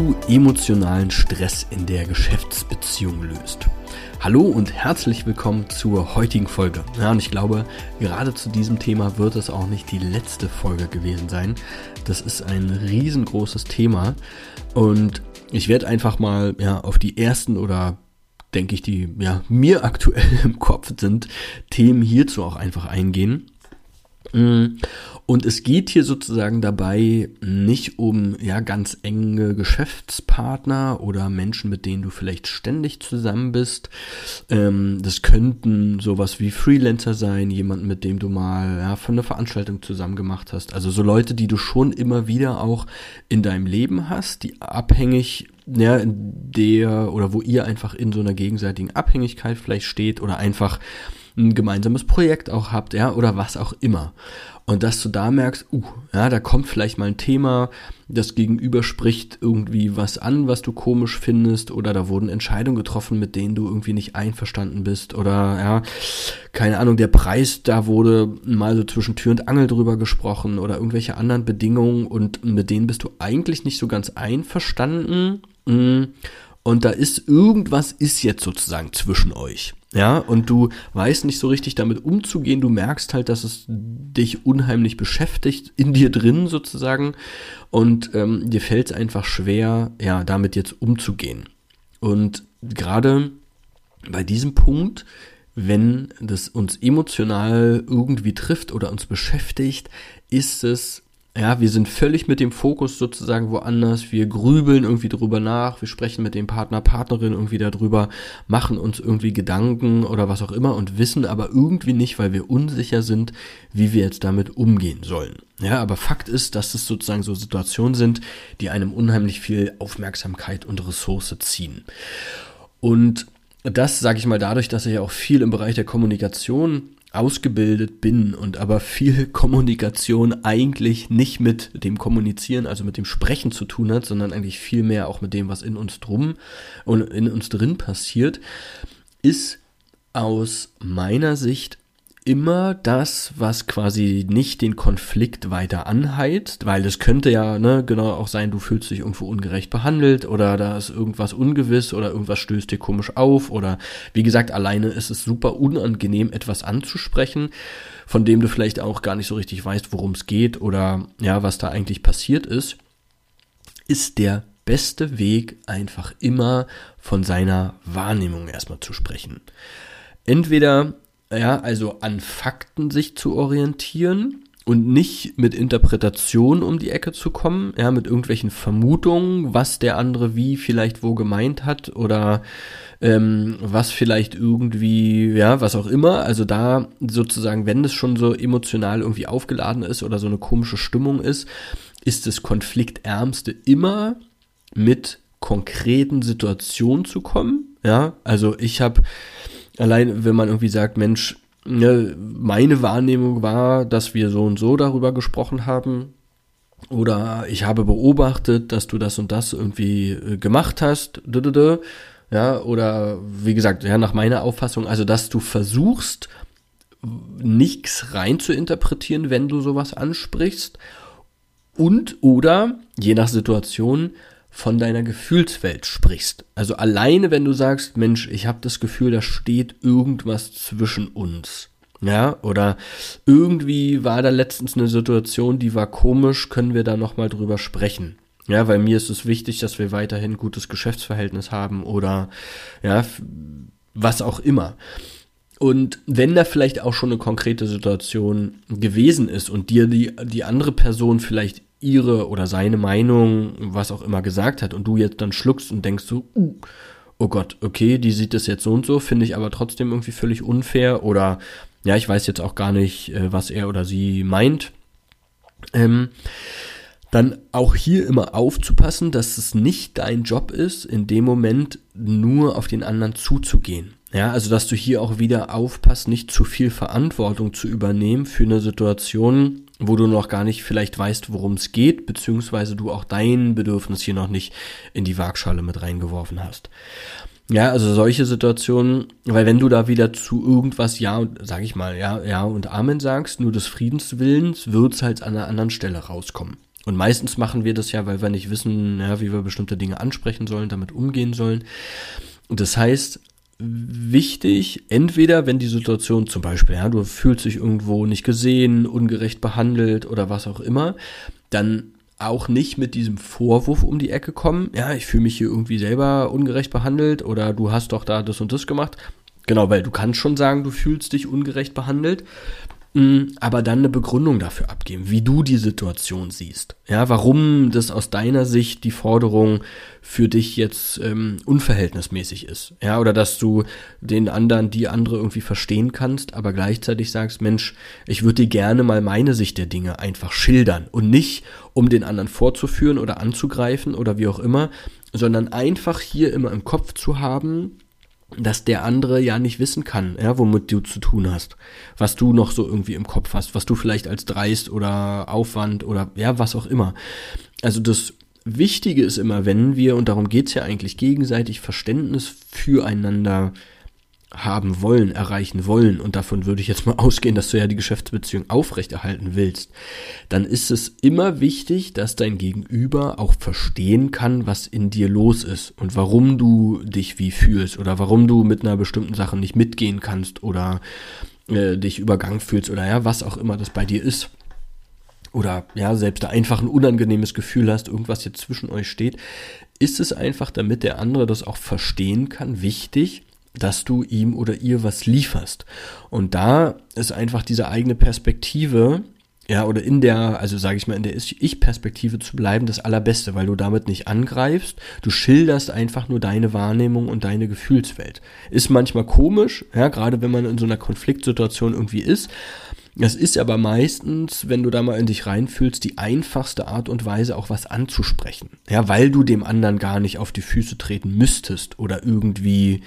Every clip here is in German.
Du emotionalen Stress in der Geschäftsbeziehung löst. Hallo und herzlich willkommen zur heutigen Folge. Ja, und ich glaube, gerade zu diesem Thema wird es auch nicht die letzte Folge gewesen sein. Das ist ein riesengroßes Thema und ich werde einfach mal ja, auf die ersten oder denke ich, die ja mir aktuell im Kopf sind, Themen hierzu auch einfach eingehen. Mm. Und es geht hier sozusagen dabei nicht um ja ganz enge Geschäftspartner oder Menschen, mit denen du vielleicht ständig zusammen bist. Ähm, das könnten sowas wie Freelancer sein, jemanden, mit dem du mal ja, von einer Veranstaltung zusammen gemacht hast. Also so Leute, die du schon immer wieder auch in deinem Leben hast, die abhängig ja, der oder wo ihr einfach in so einer gegenseitigen Abhängigkeit vielleicht steht oder einfach ein gemeinsames Projekt auch habt, ja, oder was auch immer. Und dass du da merkst, uh, ja, da kommt vielleicht mal ein Thema, das Gegenüber spricht irgendwie was an, was du komisch findest, oder da wurden Entscheidungen getroffen, mit denen du irgendwie nicht einverstanden bist, oder ja, keine Ahnung, der Preis, da wurde mal so zwischen Tür und Angel drüber gesprochen, oder irgendwelche anderen Bedingungen, und mit denen bist du eigentlich nicht so ganz einverstanden. Mm. Und da ist irgendwas ist jetzt sozusagen zwischen euch. Ja, und du weißt nicht so richtig damit umzugehen. Du merkst halt, dass es dich unheimlich beschäftigt, in dir drin sozusagen. Und ähm, dir fällt es einfach schwer, ja, damit jetzt umzugehen. Und gerade bei diesem Punkt, wenn das uns emotional irgendwie trifft oder uns beschäftigt, ist es ja, wir sind völlig mit dem Fokus sozusagen woanders. Wir grübeln irgendwie drüber nach. Wir sprechen mit dem Partner, Partnerin irgendwie darüber, machen uns irgendwie Gedanken oder was auch immer und wissen aber irgendwie nicht, weil wir unsicher sind, wie wir jetzt damit umgehen sollen. Ja, aber Fakt ist, dass es sozusagen so Situationen sind, die einem unheimlich viel Aufmerksamkeit und Ressource ziehen. Und das sage ich mal dadurch, dass ich auch viel im Bereich der Kommunikation ausgebildet bin und aber viel Kommunikation eigentlich nicht mit dem Kommunizieren, also mit dem Sprechen zu tun hat, sondern eigentlich viel mehr auch mit dem, was in uns drum und in uns drin passiert, ist aus meiner Sicht immer das, was quasi nicht den Konflikt weiter anheizt, weil es könnte ja ne, genau auch sein, du fühlst dich irgendwo ungerecht behandelt oder da ist irgendwas ungewiss oder irgendwas stößt dir komisch auf oder wie gesagt, alleine ist es super unangenehm, etwas anzusprechen, von dem du vielleicht auch gar nicht so richtig weißt, worum es geht oder ja, was da eigentlich passiert ist, ist der beste Weg einfach immer von seiner Wahrnehmung erstmal zu sprechen. Entweder ja, also an Fakten sich zu orientieren und nicht mit Interpretation um die Ecke zu kommen, ja, mit irgendwelchen Vermutungen, was der andere wie vielleicht wo gemeint hat oder ähm, was vielleicht irgendwie, ja, was auch immer. Also da sozusagen, wenn es schon so emotional irgendwie aufgeladen ist oder so eine komische Stimmung ist, ist das Konfliktärmste immer mit konkreten Situationen zu kommen. Ja, also ich habe Allein, wenn man irgendwie sagt, Mensch, ne, meine Wahrnehmung war, dass wir so und so darüber gesprochen haben. Oder ich habe beobachtet, dass du das und das irgendwie äh, gemacht hast. Ja, oder wie gesagt, ja, nach meiner Auffassung, also dass du versuchst, nichts rein zu interpretieren, wenn du sowas ansprichst. Und oder, je nach Situation, von deiner Gefühlswelt sprichst. Also alleine, wenn du sagst, Mensch, ich habe das Gefühl, da steht irgendwas zwischen uns. Ja, oder irgendwie war da letztens eine Situation, die war komisch, können wir da nochmal drüber sprechen. Ja, weil mir ist es wichtig, dass wir weiterhin gutes Geschäftsverhältnis haben oder ja, was auch immer. Und wenn da vielleicht auch schon eine konkrete Situation gewesen ist und dir die, die andere Person vielleicht ihre oder seine Meinung, was auch immer gesagt hat und du jetzt dann schluckst und denkst so, uh, oh Gott, okay, die sieht das jetzt so und so, finde ich aber trotzdem irgendwie völlig unfair oder ja, ich weiß jetzt auch gar nicht, äh, was er oder sie meint, ähm, dann auch hier immer aufzupassen, dass es nicht dein Job ist, in dem Moment nur auf den anderen zuzugehen. Ja, also dass du hier auch wieder aufpasst, nicht zu viel Verantwortung zu übernehmen für eine Situation, wo du noch gar nicht vielleicht weißt, worum es geht, beziehungsweise du auch dein Bedürfnis hier noch nicht in die Waagschale mit reingeworfen hast. Ja, also solche Situationen, weil wenn du da wieder zu irgendwas Ja und, sag ich mal, Ja, Ja und Amen sagst, nur des Friedenswillens, wird's halt an einer anderen Stelle rauskommen. Und meistens machen wir das ja, weil wir nicht wissen, ja, wie wir bestimmte Dinge ansprechen sollen, damit umgehen sollen. Und das heißt, wichtig, entweder wenn die Situation zum Beispiel, ja, du fühlst dich irgendwo nicht gesehen, ungerecht behandelt oder was auch immer, dann auch nicht mit diesem Vorwurf um die Ecke kommen, ja, ich fühle mich hier irgendwie selber ungerecht behandelt oder du hast doch da das und das gemacht. Genau, weil du kannst schon sagen, du fühlst dich ungerecht behandelt, aber dann eine Begründung dafür abgeben, wie du die Situation siehst. Ja, warum das aus deiner Sicht die Forderung für dich jetzt ähm, unverhältnismäßig ist. Ja, oder dass du den anderen, die andere irgendwie verstehen kannst, aber gleichzeitig sagst, Mensch, ich würde dir gerne mal meine Sicht der Dinge einfach schildern und nicht, um den anderen vorzuführen oder anzugreifen oder wie auch immer, sondern einfach hier immer im Kopf zu haben, dass der andere ja nicht wissen kann, ja, womit du zu tun hast, was du noch so irgendwie im Kopf hast, was du vielleicht als dreist oder Aufwand oder ja, was auch immer. Also das Wichtige ist immer, wenn wir, und darum geht's ja eigentlich, gegenseitig Verständnis füreinander haben wollen, erreichen wollen, und davon würde ich jetzt mal ausgehen, dass du ja die Geschäftsbeziehung aufrechterhalten willst, dann ist es immer wichtig, dass dein Gegenüber auch verstehen kann, was in dir los ist und warum du dich wie fühlst oder warum du mit einer bestimmten Sache nicht mitgehen kannst oder äh, dich übergangen fühlst oder ja, was auch immer das bei dir ist. Oder ja, selbst da einfach ein unangenehmes Gefühl hast, irgendwas jetzt zwischen euch steht, ist es einfach, damit der andere das auch verstehen kann, wichtig, dass du ihm oder ihr was lieferst. Und da ist einfach diese eigene Perspektive, ja, oder in der, also sage ich mal, in der Ich-Perspektive zu bleiben, das Allerbeste, weil du damit nicht angreifst, du schilderst einfach nur deine Wahrnehmung und deine Gefühlswelt. Ist manchmal komisch, ja, gerade wenn man in so einer Konfliktsituation irgendwie ist. Das ist aber meistens, wenn du da mal in dich reinfühlst, die einfachste Art und Weise, auch was anzusprechen. Ja, weil du dem anderen gar nicht auf die Füße treten müsstest oder irgendwie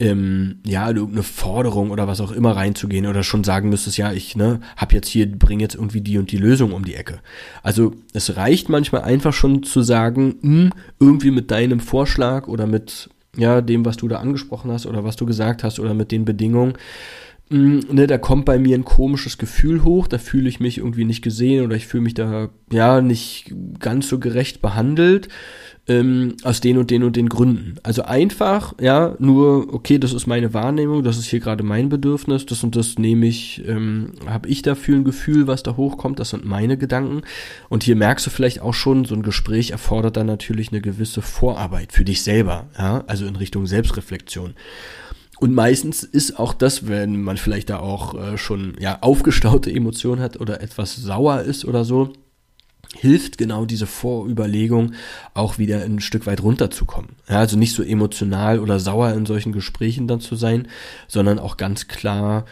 ähm, ja, irgendeine Forderung oder was auch immer reinzugehen oder schon sagen müsstest, ja, ich ne, hab jetzt hier, bring jetzt irgendwie die und die Lösung um die Ecke. Also es reicht manchmal einfach schon zu sagen, hm, irgendwie mit deinem Vorschlag oder mit ja, dem, was du da angesprochen hast oder was du gesagt hast oder mit den Bedingungen, ne, da kommt bei mir ein komisches Gefühl hoch, da fühle ich mich irgendwie nicht gesehen oder ich fühle mich da ja nicht ganz so gerecht behandelt ähm, aus den und den und den Gründen. Also einfach, ja, nur, okay, das ist meine Wahrnehmung, das ist hier gerade mein Bedürfnis, das und das nehme ich, ähm, habe ich dafür ein Gefühl, was da hochkommt, das sind meine Gedanken. Und hier merkst du vielleicht auch schon, so ein Gespräch erfordert dann natürlich eine gewisse Vorarbeit für dich selber, ja, also in Richtung Selbstreflexion. Und meistens ist auch das, wenn man vielleicht da auch äh, schon ja aufgestaute Emotionen hat oder etwas sauer ist oder so, hilft genau diese Vorüberlegung auch wieder ein Stück weit runterzukommen. Ja, also nicht so emotional oder sauer in solchen Gesprächen dann zu sein, sondern auch ganz klar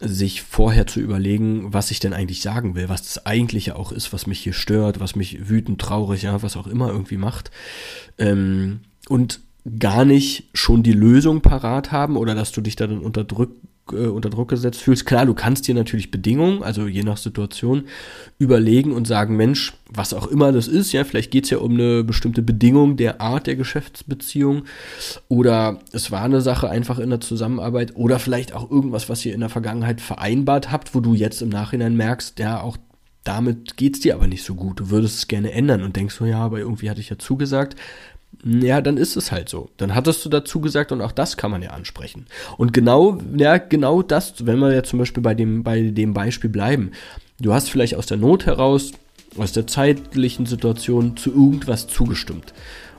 sich vorher zu überlegen, was ich denn eigentlich sagen will, was das eigentliche auch ist, was mich hier stört, was mich wütend, traurig, ja, was auch immer irgendwie macht. Ähm, und gar nicht schon die Lösung parat haben oder dass du dich da dann unterdrückt äh, unter Druck gesetzt fühlst. Klar, du kannst dir natürlich Bedingungen, also je nach Situation, überlegen und sagen, Mensch, was auch immer das ist, ja, vielleicht geht's ja um eine bestimmte Bedingung der Art der Geschäftsbeziehung oder es war eine Sache einfach in der Zusammenarbeit oder vielleicht auch irgendwas, was ihr in der Vergangenheit vereinbart habt, wo du jetzt im Nachhinein merkst, ja, auch damit geht's dir aber nicht so gut. Du würdest es gerne ändern und denkst so, ja, aber irgendwie hatte ich ja zugesagt ja, dann ist es halt so. Dann hattest du dazu gesagt und auch das kann man ja ansprechen. Und genau, ja, genau das, wenn wir ja zum Beispiel bei dem, bei dem Beispiel bleiben. Du hast vielleicht aus der Not heraus, aus der zeitlichen Situation zu irgendwas zugestimmt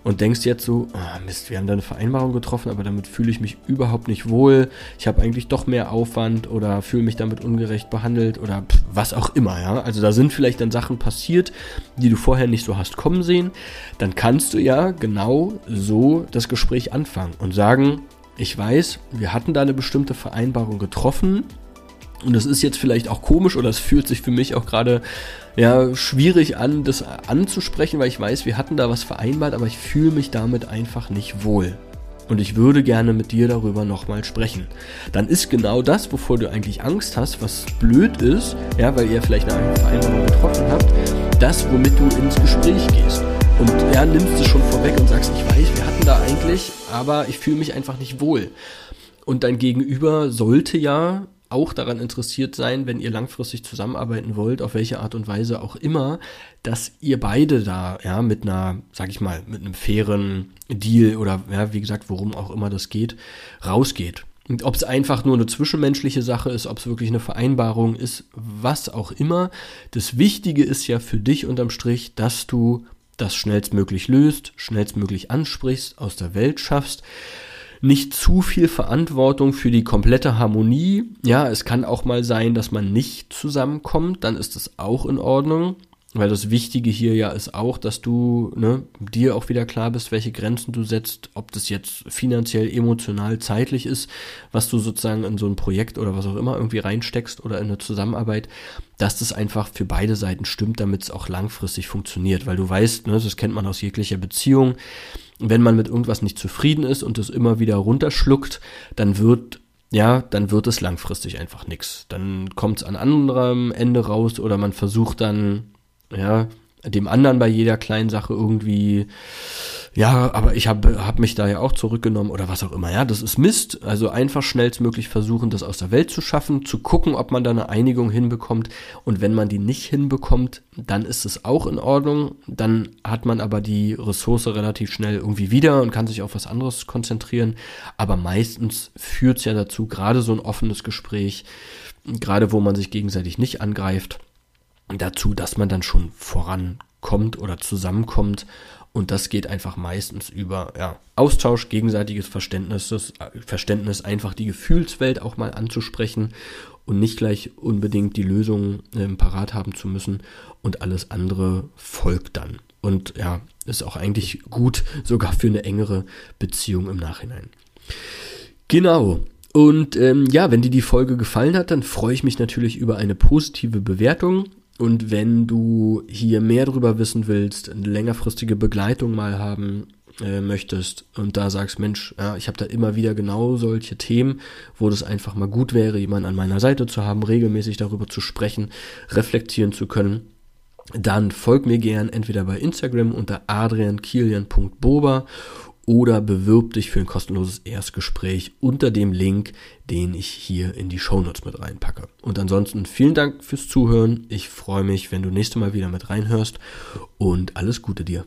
und denkst jetzt so, oh Mist, wir haben da eine Vereinbarung getroffen, aber damit fühle ich mich überhaupt nicht wohl. Ich habe eigentlich doch mehr Aufwand oder fühle mich damit ungerecht behandelt oder pff, was auch immer, ja. Also da sind vielleicht dann Sachen passiert, die du vorher nicht so hast kommen sehen. Dann kannst du ja genau so das Gespräch anfangen und sagen, ich weiß, wir hatten da eine bestimmte Vereinbarung getroffen Und das ist jetzt vielleicht auch komisch oder es fühlt sich für mich auch gerade ja, schwierig an, das anzusprechen, weil ich weiß, wir hatten da was vereinbart, aber ich fühle mich damit einfach nicht wohl. Und ich würde gerne mit dir darüber nochmal sprechen. Dann ist genau das, wovor du eigentlich Angst hast, was blöd ist, ja, weil ihr vielleicht eine Vereinbarung getroffen habt, das, womit du ins Gespräch gehst. Und ja, nimmst es schon vorweg und sagst, ich weiß, wir hatten da eigentlich, aber ich fühle mich einfach nicht wohl. Und dein Gegenüber sollte ja auch daran interessiert sein, wenn ihr langfristig zusammenarbeiten wollt, auf welche Art und Weise auch immer, dass ihr beide da, ja, mit einer, sag ich mal, mit einem fairen Deal oder, ja, wie gesagt, worum auch immer das geht, rausgeht. Und ob es einfach nur eine zwischenmenschliche Sache ist, ob es wirklich eine Vereinbarung ist, was auch immer. Das Wichtige ist ja für dich unterm Strich, dass du das schnellstmöglich löst, schnellstmöglich ansprichst, aus der Welt schaffst nicht zu viel Verantwortung für die komplette Harmonie. Ja, es kann auch mal sein, dass man nicht zusammenkommt, dann ist das auch in Ordnung. Weil das Wichtige hier ja ist auch, dass du ne, dir auch wieder klar bist, welche Grenzen du setzt, ob das jetzt finanziell, emotional, zeitlich ist, was du sozusagen in so ein Projekt oder was auch immer irgendwie reinsteckst oder in eine Zusammenarbeit, dass das einfach für beide Seiten stimmt, damit es auch langfristig funktioniert. Weil du weißt, ne, das kennt man aus jeglicher Beziehung, wenn man mit irgendwas nicht zufrieden ist und es immer wieder runterschluckt, dann wird ja, dann wird es langfristig einfach nichts. Dann kommt es an anderem Ende raus oder man versucht dann, ja, dem anderen bei jeder kleinen Sache irgendwie ja, aber ich habe hab mich da ja auch zurückgenommen oder was auch immer. Ja, das ist Mist. Also einfach schnellstmöglich versuchen, das aus der Welt zu schaffen, zu gucken, ob man da eine Einigung hinbekommt. Und wenn man die nicht hinbekommt, dann ist es auch in Ordnung. Dann hat man aber die Ressource relativ schnell irgendwie wieder und kann sich auf was anderes konzentrieren. Aber meistens führt es ja dazu, gerade so ein offenes Gespräch, gerade wo man sich gegenseitig nicht angreift, dazu, dass man dann schon vorankommt oder zusammenkommt und das geht einfach meistens über ja, Austausch, gegenseitiges Verständnis, Verständnis, einfach die Gefühlswelt auch mal anzusprechen und nicht gleich unbedingt die Lösung ähm, parat haben zu müssen und alles andere folgt dann. Und ja, ist auch eigentlich gut, sogar für eine engere Beziehung im Nachhinein. Genau. Und ähm, ja, wenn dir die Folge gefallen hat, dann freue ich mich natürlich über eine positive Bewertung und wenn du hier mehr darüber wissen willst, eine längerfristige Begleitung mal haben äh, möchtest und da sagst, Mensch, ja, ich habe da immer wieder genau solche Themen, wo das einfach mal gut wäre, jemanden an meiner Seite zu haben, regelmäßig darüber zu sprechen, reflektieren zu können, dann folg mir gern entweder bei Instagram unter adriankilian.boba oder bewirb dich für ein kostenloses Erstgespräch unter dem Link, den ich hier in die Shownotes mit reinpacke. Und ansonsten vielen Dank fürs Zuhören. Ich freue mich, wenn du nächste Mal wieder mit reinhörst und alles Gute dir.